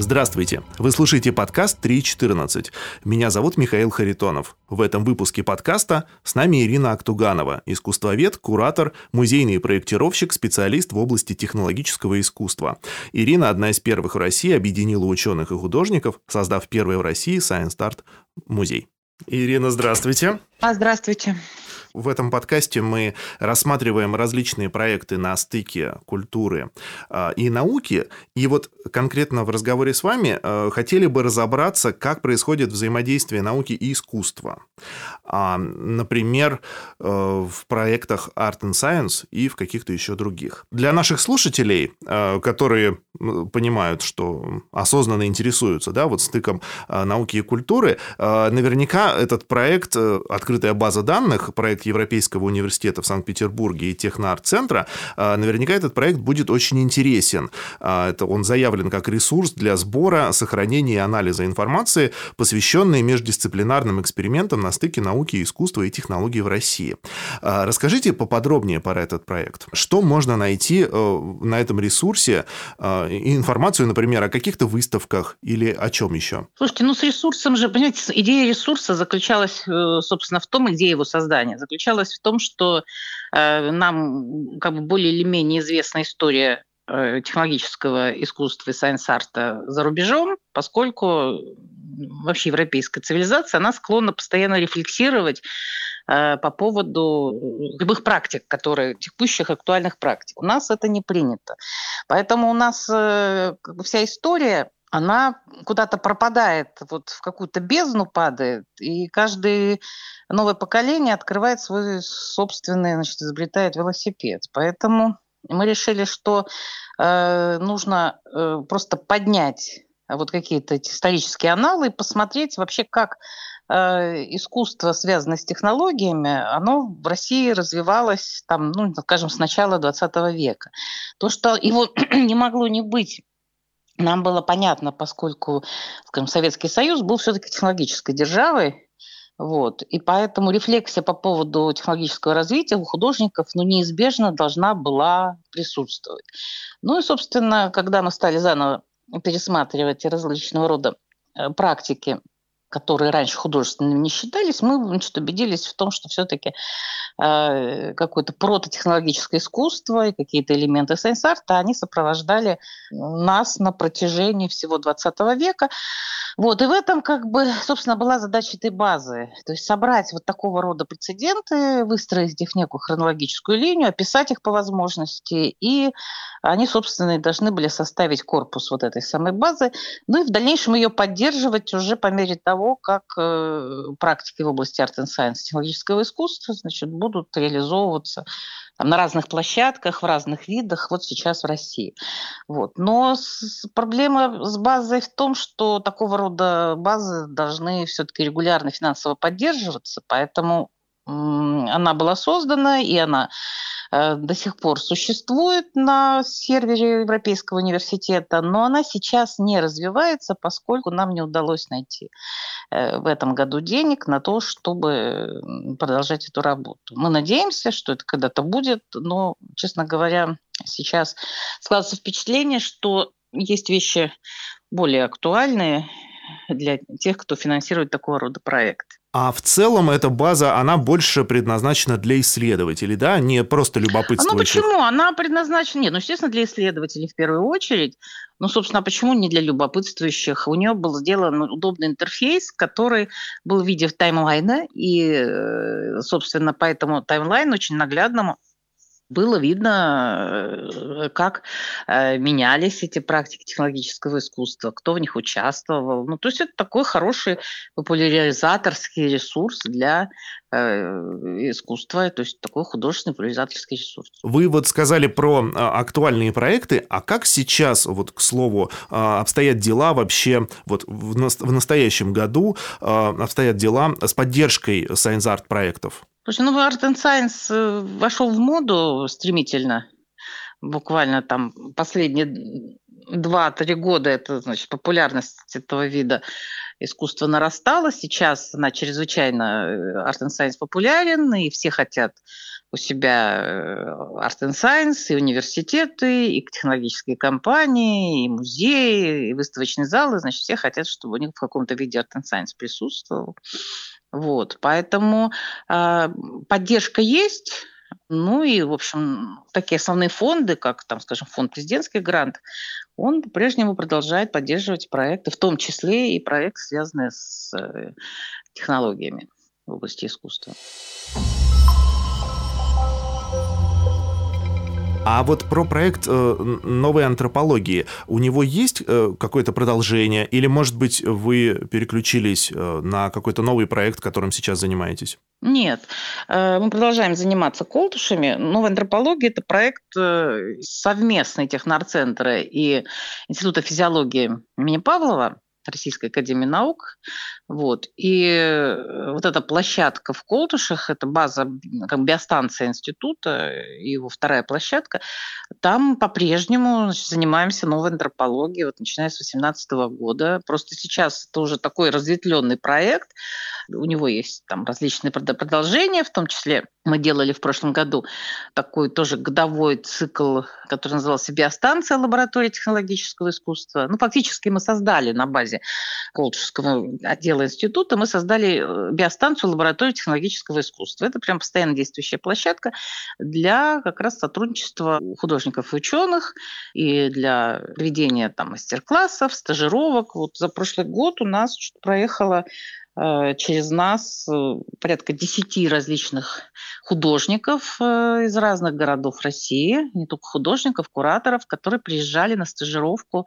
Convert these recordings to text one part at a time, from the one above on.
Здравствуйте! Вы слушаете подкаст 3.14. Меня зовут Михаил Харитонов. В этом выпуске подкаста с нами Ирина Актуганова, искусствовед, куратор, музейный проектировщик, специалист в области технологического искусства. Ирина – одна из первых в России объединила ученых и художников, создав первый в России Science Art музей. Ирина, здравствуйте. А, здравствуйте. В этом подкасте мы рассматриваем различные проекты на стыке культуры э, и науки. И вот конкретно в разговоре с вами э, хотели бы разобраться, как происходит взаимодействие науки и искусства. А, например, э, в проектах Art and Science и в каких-то еще других. Для наших слушателей, которые понимают, что осознанно интересуются да, вот стыком науки и культуры, наверняка этот проект «Открытая база данных», проект проект Европейского университета в Санкт-Петербурге и Техноарт-центра, а, наверняка этот проект будет очень интересен. А, это он заявлен как ресурс для сбора, сохранения и анализа информации, посвященный междисциплинарным экспериментам на стыке науки, искусства и технологий в России. А, расскажите поподробнее про этот проект. Что можно найти э, на этом ресурсе? Информацию, например, о каких-то выставках или о чем еще? Слушайте, ну с ресурсом же, понимаете, идея ресурса заключалась, э, собственно, в том, идея его создания заключалась в том, что э, нам как бы более или менее известна история э, технологического искусства и сайенс-арта за рубежом, поскольку вообще европейская цивилизация, она склонна постоянно рефлексировать э, по поводу любых практик, которые, текущих актуальных практик. У нас это не принято. Поэтому у нас бы, вся история она куда-то пропадает, вот в какую-то бездну падает, и каждый новое поколение открывает свой собственный, значит, изобретает велосипед. Поэтому мы решили, что э, нужно э, просто поднять вот какие-то исторические аналы и посмотреть вообще, как э, искусство, связанное с технологиями, оно в России развивалось, там, ну, скажем, с начала 20 века. То, что его не могло не быть нам было понятно, поскольку скажем, Советский Союз был все-таки технологической державой, вот. И поэтому рефлексия по поводу технологического развития у художников ну, неизбежно должна была присутствовать. Ну и, собственно, когда мы стали заново пересматривать различного рода э, практики, которые раньше художественными не считались, мы значит, убедились в том, что все-таки э, какое-то прототехнологическое искусство и какие-то элементы сайенс-арта, они сопровождали нас на протяжении всего 20 века. Вот, и в этом, как бы, собственно, была задача этой базы. То есть собрать вот такого рода прецеденты, выстроить их в некую хронологическую линию, описать их по возможности, и они, собственно, и должны были составить корпус вот этой самой базы, ну и в дальнейшем ее поддерживать уже по мере того, как э, практики в области Art and Science, технологического искусства, значит, будут реализовываться там, на разных площадках, в разных видах, вот сейчас в России. Вот. Но с, проблема с базой в том, что такого рода базы должны все-таки регулярно финансово поддерживаться, поэтому она была создана, и она Э, до сих пор существует на сервере Европейского университета, но она сейчас не развивается, поскольку нам не удалось найти э, в этом году денег на то, чтобы продолжать эту работу. Мы надеемся, что это когда-то будет, но, честно говоря, сейчас складывается впечатление, что есть вещи более актуальные для тех, кто финансирует такого рода проекты. А в целом эта база, она больше предназначена для исследователей, да, не просто любопытствующих? Ну почему? Она предназначена, нет, ну, естественно, для исследователей в первую очередь. Ну, собственно, а почему не для любопытствующих? У нее был сделан удобный интерфейс, который был в виде таймлайна, и, э, собственно, по этому таймлайну очень наглядному было видно, э, как э, менялись эти практики технологического искусства, кто в них участвовал. Ну, то есть это такой хороший популяризаторский ресурс для искусства, то есть такой художественный популяризаторский ресурс. Вы вот сказали про а, актуальные проекты, а как сейчас, вот к слову, а, обстоят дела вообще вот в настоящем году обстоят дела с поддержкой Science Art проектов? Слушай, ну Art and Science э, вошел в моду стремительно. Буквально там последние два-три года это, значит, популярность этого вида искусства нарастала. Сейчас она чрезвычайно, Art and Science популярен, и все хотят у себя Art and Science, и университеты, и технологические компании, и музеи, и выставочные залы. Значит, все хотят, чтобы у них в каком-то виде Art and Science присутствовал. Вот, поэтому э, поддержка есть, ну и, в общем, такие основные фонды, как, там, скажем, фонд президентский грант, он по-прежнему продолжает поддерживать проекты, в том числе и проекты, связанные с э, технологиями в области искусства. А вот про проект э, новой антропологии, у него есть э, какое-то продолжение, или, может быть, вы переключились э, на какой-то новый проект, которым сейчас занимаетесь? Нет, э, мы продолжаем заниматься колтушами. Новая антропология – это проект э, совместный Технарцентра и Института физиологии имени Павлова. Российской Академии Наук. Вот. И э, вот эта площадка в Колтушах, это база, как биостанция института, его вторая площадка, там по-прежнему занимаемся новой антропологией, вот начиная с 2018 года. Просто сейчас это уже такой разветвленный проект, у него есть там различные продолжения, в том числе мы делали в прошлом году такой тоже годовой цикл, который назывался «Биостанция лаборатории технологического искусства». Ну, фактически мы создали на базе Колчевского отдела института, мы создали э, биостанцию лаборатории технологического искусства. Это прям постоянно действующая площадка для как раз сотрудничества художников и ученых и для проведения там мастер-классов, стажировок. Вот за прошлый год у нас проехало Э, через нас э, порядка 10 различных художников из разных городов России, не только художников, кураторов, которые приезжали на стажировку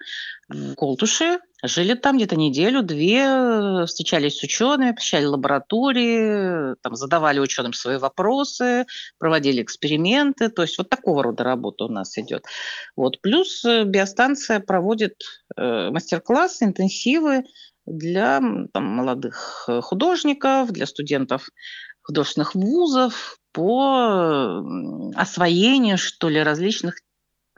в Колтуши, жили там где-то неделю-две, встречались с учеными, посещали лаборатории, там, задавали ученым свои вопросы, проводили эксперименты. То есть вот такого рода работа у нас идет. Вот. Плюс биостанция проводит мастер-классы, интенсивы для там, молодых э, художников, для студентов художественных вузов по освоению, что ли, различных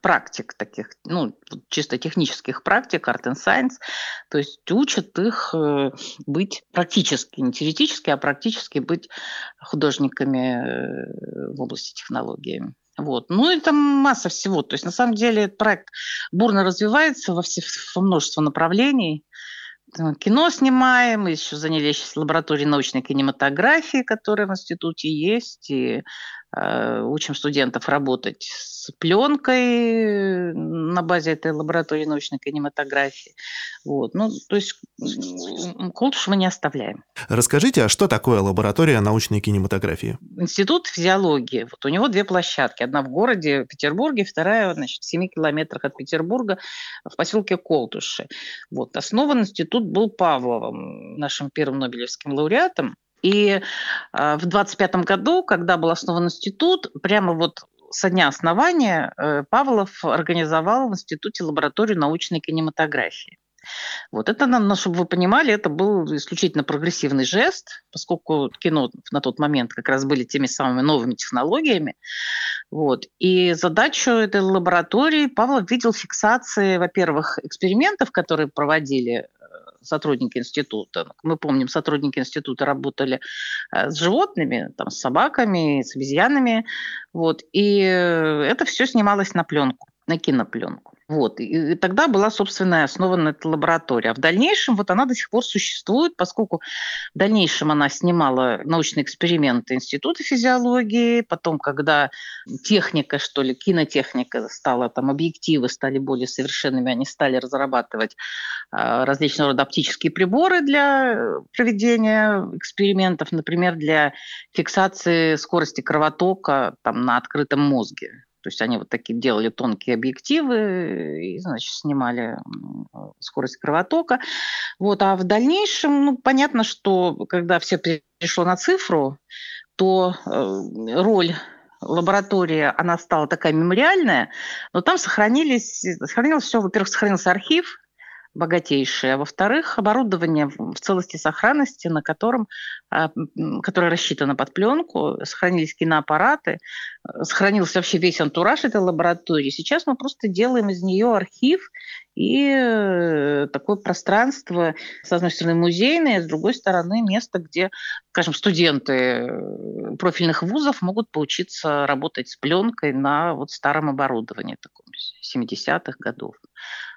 практик таких, ну, чисто технических практик, art and science, то есть учат их э, быть практически, не теоретически, а практически быть художниками э, в области технологии. Вот. Ну и там масса всего. То есть на самом деле этот проект бурно развивается во, все, во множество направлений кино снимаем, мы еще занялись лабораторией научной кинематографии, которая в институте есть, и учим студентов работать с пленкой на базе этой лаборатории научной кинематографии. Вот. Ну, то есть Колтуш мы не оставляем. Расскажите, а что такое лаборатория научной кинематографии? Институт физиологии. Вот у него две площадки. Одна в городе Петербурге, вторая значит, в 7 километрах от Петербурга в поселке Колтуши. Вот. Основан институт был Павловым, нашим первым Нобелевским лауреатом. И э, в 25 году, когда был основан институт, прямо вот со дня основания э, Павлов организовал в институте лабораторию научной кинематографии. Вот это, ну, чтобы вы понимали, это был исключительно прогрессивный жест, поскольку кино на тот момент как раз были теми самыми новыми технологиями. Вот. И задачу этой лаборатории Павлов видел фиксации, во-первых, экспериментов, которые проводили сотрудники института. Мы помним, сотрудники института работали э, с животными, там, с собаками, с обезьянами. Вот, и это все снималось на пленку, на кинопленку. Вот. И тогда была, собственно, основана эта лаборатория. А в дальнейшем вот она до сих пор существует, поскольку в дальнейшем она снимала научные эксперименты Института физиологии, потом, когда техника, что ли, кинотехника стала, там, объективы стали более совершенными, они стали разрабатывать э, различного рода оптические приборы для проведения экспериментов, например, для фиксации скорости кровотока там, на открытом мозге. То есть они вот такие делали тонкие объективы и, значит, снимали скорость кровотока. Вот. А в дальнейшем, ну, понятно, что когда все перешло на цифру, то э, роль лаборатории, она стала такая мемориальная, но там сохранились, сохранилось все, во-первых, сохранился архив, богатейшие, а во-вторых, оборудование в целости сохранности, на котором, а, которое рассчитано под пленку, сохранились киноаппараты, сохранился вообще весь антураж этой лаборатории. Сейчас мы просто делаем из нее архив и э, такое пространство, с одной стороны, музейное, с другой стороны, место, где, скажем, студенты э, профильных вузов могут поучиться работать с пленкой на вот старом оборудовании таком 70-х годов.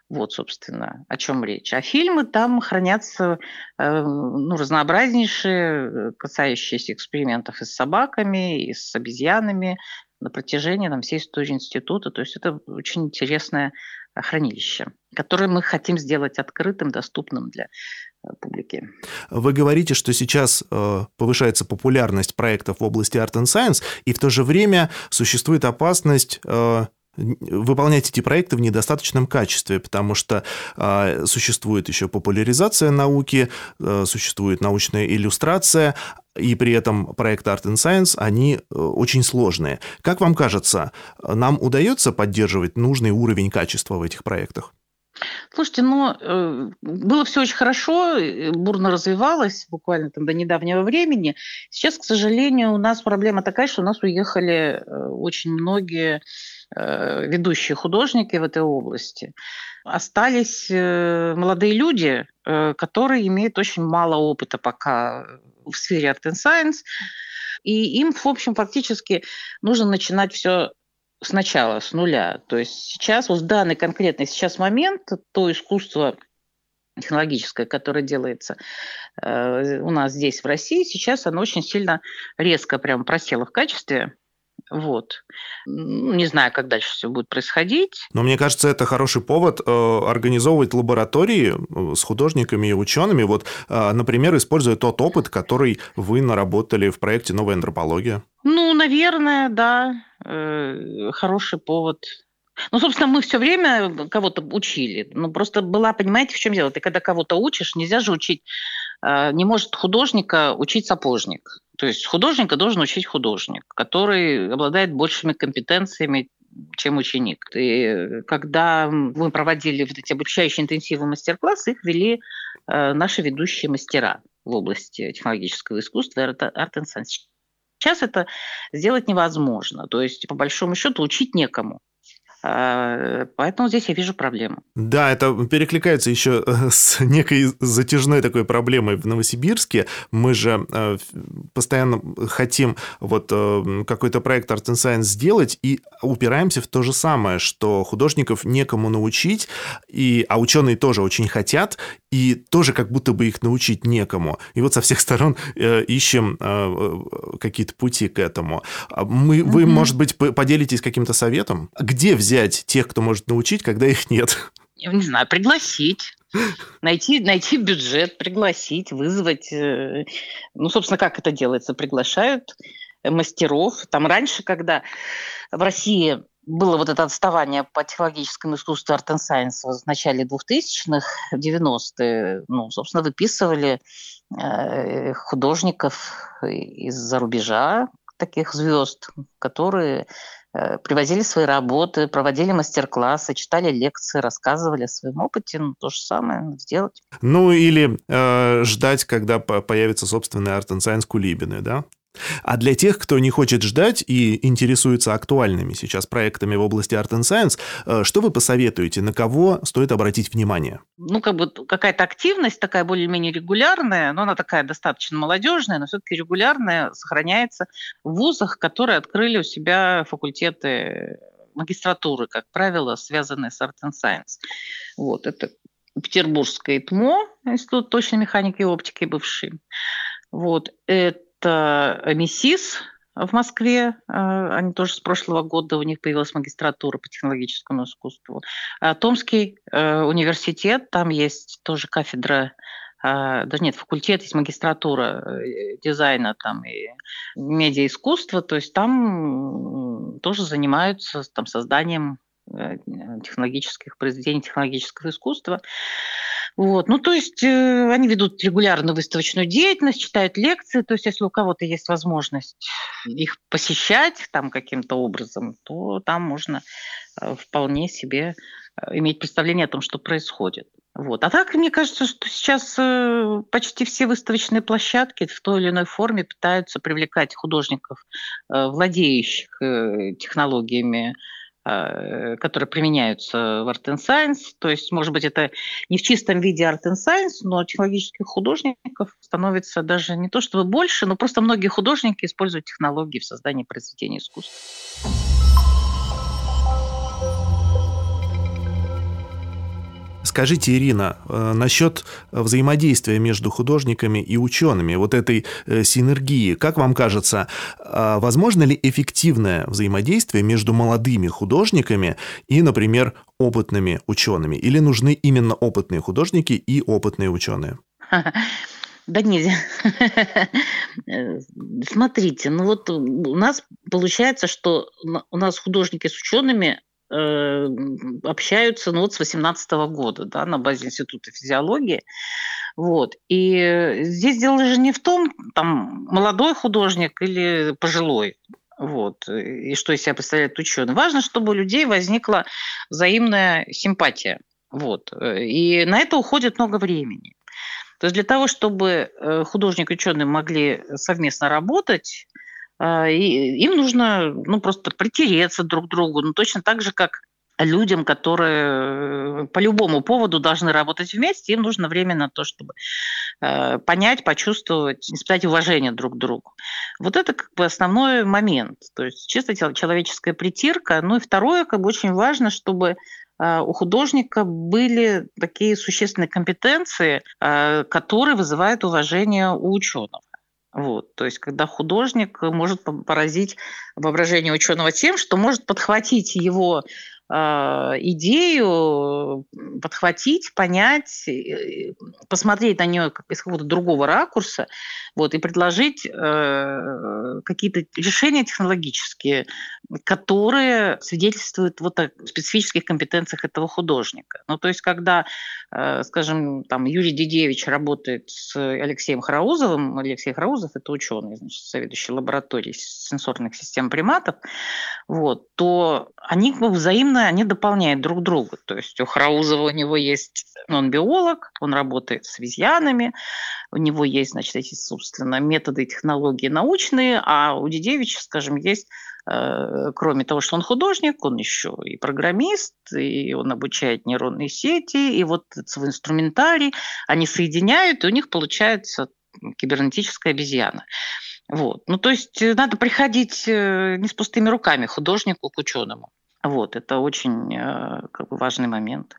Вот, собственно, о чем речь. А фильмы там хранятся э, ну, разнообразнейшие, касающиеся экспериментов и с собаками, и с обезьянами на протяжении там, всей истории института. То есть это очень интересное хранилище, которое мы хотим сделать открытым, доступным для э, публики. Вы говорите, что сейчас э, повышается популярность проектов в области Art and Science, и в то же время существует опасность э, выполнять эти проекты в недостаточном качестве, потому что э, существует еще популяризация науки, э, существует научная иллюстрация, и при этом проекты Art and Science, они э, очень сложные. Как вам кажется, нам удается поддерживать нужный уровень качества в этих проектах? Слушайте, ну, э, было все очень хорошо, э, бурно развивалось буквально там до недавнего времени. Сейчас, к сожалению, у нас проблема такая, что у нас уехали очень многие ведущие художники в этой области. Остались э, молодые люди, э, которые имеют очень мало опыта пока в сфере Art and Science, и им, в общем, фактически нужно начинать все сначала, с нуля. То есть сейчас, вот в данный конкретный сейчас момент, то искусство технологическое, которое делается у нас здесь, в России, сейчас оно очень сильно резко прям просело в качестве. Вот. Не знаю, как дальше все будет происходить. Но мне кажется, это хороший повод э, организовывать лаборатории э, с художниками и учеными. Вот, э, например, используя тот опыт, который вы наработали в проекте «Новая антропология». Ну, наверное, да. Хороший повод ну, собственно, мы все время кого-то учили. Ну, просто была, понимаете, в чем дело? Ты когда кого-то учишь, нельзя же учить, не может художника учить сапожник. То есть художника должен учить художник, который обладает большими компетенциями, чем ученик. И когда мы проводили вот эти обучающие интенсивы мастер-классы, их вели э, наши ведущие мастера в области технологического искусства и art and science. Сейчас это сделать невозможно. То есть, по большому счету, учить некому. А, поэтому здесь я вижу проблему. Да, это перекликается еще э, с некой затяжной такой проблемой в Новосибирске. Мы же э, постоянно хотим вот э, какой-то проект Art and Science сделать и упираемся в то же самое, что художников некому научить, и, а ученые тоже очень хотят, и тоже как будто бы их научить некому. И вот со всех сторон ищем какие-то пути к этому. А мы, вы, угу. может быть, поделитесь каким-то советом? Где взять тех, кто может научить, когда их нет? Я не знаю, пригласить. Найти, найти бюджет, пригласить, вызвать. Э, ну, собственно, как это делается? Приглашают мастеров. Там раньше, когда в России было вот это отставание по технологическому искусству Art and Science в начале 2000-х, 90-е, ну, собственно, выписывали э, художников из-за рубежа, таких звезд, которые Э, привозили свои работы, проводили мастер-классы, читали лекции, рассказывали о своем опыте. Ну, то же самое сделать. Ну, или э, ждать, когда появится собственный Art and Science Кулибины, да? А для тех, кто не хочет ждать и интересуется актуальными сейчас проектами в области Art and Science, э, что вы посоветуете, на кого стоит обратить внимание? Ну, как бы какая-то активность такая более-менее регулярная, но она такая достаточно молодежная, но все-таки регулярная, сохраняется в вузах, которые открыли у себя факультеты магистратуры, как правило, связанные с Art and Science. Вот, это Петербургское ИТМО, Институт точной механики и оптики бывший. Вот, это МИСИС в Москве, а, они тоже с прошлого года, у них появилась магистратура по технологическому искусству. А Томский э, университет, там есть тоже кафедра даже нет, факультет, есть магистратура э, дизайна там, и медиаискусства, то есть там тоже занимаются там, созданием э, технологических произведений технологического искусства. Вот. Ну, то есть э, они ведут регулярную выставочную деятельность, читают лекции. То есть если у кого-то есть возможность их посещать там каким-то образом, то там можно э, вполне себе э, иметь представление о том, что происходит. Вот. А так, мне кажется, что сейчас э, почти все выставочные площадки в той или иной форме пытаются привлекать художников, э, владеющих э, технологиями, которые применяются в Art and Science. То есть, может быть, это не в чистом виде Art and Science, но технологических художников становится даже не то чтобы больше, но просто многие художники используют технологии в создании произведений искусства. Скажите, Ирина, э, насчет взаимодействия между художниками и учеными, вот этой э, синергии, как вам кажется, а возможно ли эффективное взаимодействие между молодыми художниками и, например, опытными учеными? Или нужны именно опытные художники и опытные ученые? Да нельзя. Смотрите, ну вот у нас получается, что у нас художники с учеными Э, общаются ну, вот с 18 года да, на базе Института физиологии. Вот. И здесь дело же не в том, там, молодой художник или пожилой. Вот. И что из себя представляет ученый. Важно, чтобы у людей возникла взаимная симпатия. Вот. И на это уходит много времени. То есть для того, чтобы э, художник и ученый могли совместно работать, и им нужно ну, просто притереться друг к другу, ну, точно так же, как людям, которые э, по любому поводу должны работать вместе, им нужно время на то, чтобы э, понять, почувствовать, испытать уважение друг к другу. Вот это как бы основной момент. То есть чисто человеческая притирка. Ну и второе, как бы очень важно, чтобы э, у художника были такие существенные компетенции, которые вызывают уважение у ученых. Вот, то есть, когда художник может поразить воображение ученого тем, что может подхватить его идею подхватить, понять, посмотреть на нее как из какого-то другого ракурса, вот, и предложить э, какие-то решения технологические, которые свидетельствуют вот о специфических компетенциях этого художника. Ну, то есть, когда, э, скажем, там Юрий Дидевич работает с Алексеем Хараузовым, Алексей Хараузов – это ученый, значит, заведующий лабораторией сенсорных систем приматов, вот, то они взаимно стороны, они дополняют друг друга. То есть у Храузова у него есть, он биолог, он работает с обезьянами, у него есть, значит, эти, собственно, методы и технологии научные, а у Дедевича, скажем, есть э, кроме того, что он художник, он еще и программист, и он обучает нейронные сети, и вот свой инструментарий они соединяют, и у них получается кибернетическая обезьяна. Вот. Ну, то есть э, надо приходить э, не с пустыми руками художнику к ученому. Вот, это очень э, как бы, важный момент.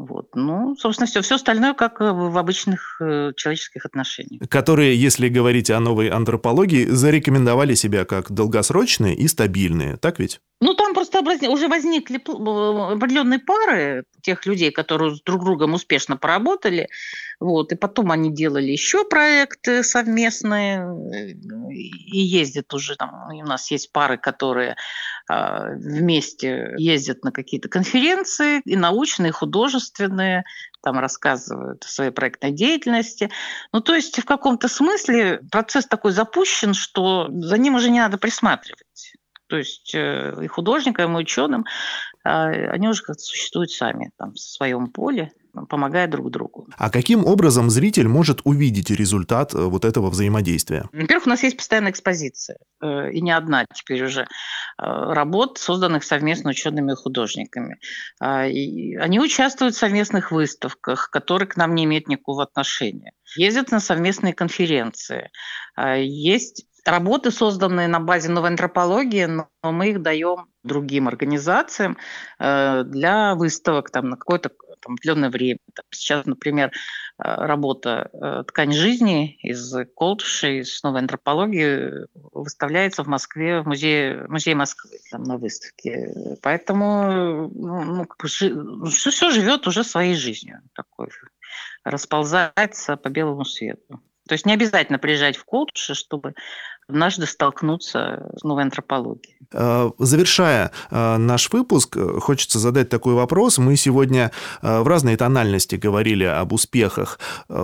Вот. Ну, собственно, все. Все остальное, как э, в обычных э, человеческих отношениях. Которые, если говорить о новой антропологии, зарекомендовали себя как долгосрочные и стабильные, так ведь? Ну, там просто уже возникли определенные пары тех людей, которые с друг другом успешно поработали. Вот, и потом они делали еще проекты совместные и ездят уже там. У нас есть пары, которые а, вместе ездят на какие-то конференции и научные, и художественные, там рассказывают о своей проектной деятельности. Ну, то есть в каком-то смысле процесс такой запущен, что за ним уже не надо присматривать. То есть э, и художникам, и ученым они уже как-то существуют сами там, в своем поле помогая друг другу. А каким образом зритель может увидеть результат э, вот этого взаимодействия? Во-первых, у нас есть постоянная экспозиция, э, и не одна теперь уже, э, работ, созданных совместно учеными и художниками. А, и они участвуют в совместных выставках, которые к нам не имеют никакого отношения. Ездят на совместные конференции. А, есть работы, созданные на базе новой антропологии, но мы их даем другим организациям для выставок там, на какое-то там, определенное время. Сейчас, например, э, работа э, «Ткань жизни» из Колтуши, из новой антропологии выставляется в Москве, в музее, музее Москвы там, на выставке. Поэтому ну все, все живет уже своей жизнью, такой, расползается по белому свету. То есть не обязательно приезжать в Колтуши, чтобы однажды столкнуться с новой антропологией. Э, завершая э, наш выпуск, э, хочется задать такой вопрос. Мы сегодня в разной тональности говорили об успехах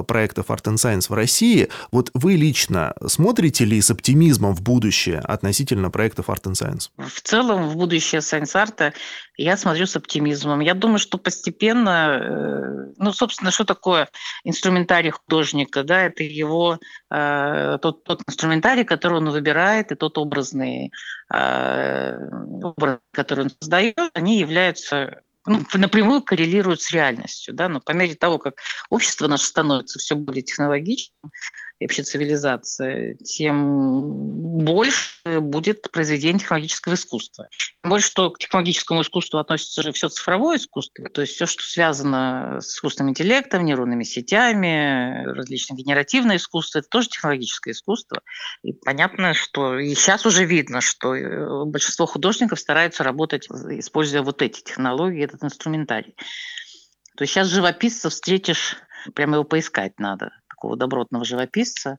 проектов Art and Science в России. Вот вы лично смотрите ли с оптимизмом в будущее относительно проектов Art and Science? В целом в будущее Science Art я смотрю с оптимизмом. Я думаю, что постепенно, ну, собственно, что такое инструментарий художника? Да, это его тот, тот инструментарий, который он выбирает, и тот образный Э, образ, который он создает, они являются ну, напрямую коррелируют с реальностью. Да? Но по мере того, как общество наше становится все более технологичным, и вообще цивилизация, тем больше будет произведение технологического искусства. Тем больше, что к технологическому искусству относится же все цифровое искусство, то есть все, что связано с искусственным интеллектом, нейронными сетями, различные генеративное искусство, это тоже технологическое искусство. И понятно, что и сейчас уже видно, что э, большинство художников стараются работать, используя вот эти технологии, этот инструментарий. То есть сейчас живописца встретишь, прямо его поискать надо такого добротного живописца,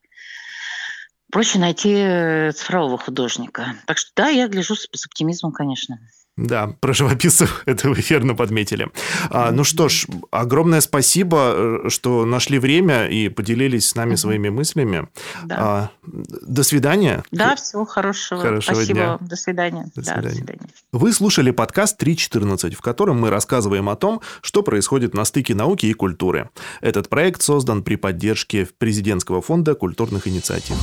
проще найти э, цифрового художника. Так что да, я гляжу с, с оптимизмом, конечно. Да, про живописцев это вы верно подметили. А, ну что ж, огромное спасибо, э, что нашли время и поделились с нами своими мыслями. Да. А, до свидания. Да, всего хорошего. Хорошего спасибо. дня. До свидания. До свидания. Да, до свидания. Вы слушали подкаст 3.14, в котором мы рассказываем о том, что происходит на стыке науки и культуры. Этот проект создан при поддержке Президентского фонда культурных инициатив.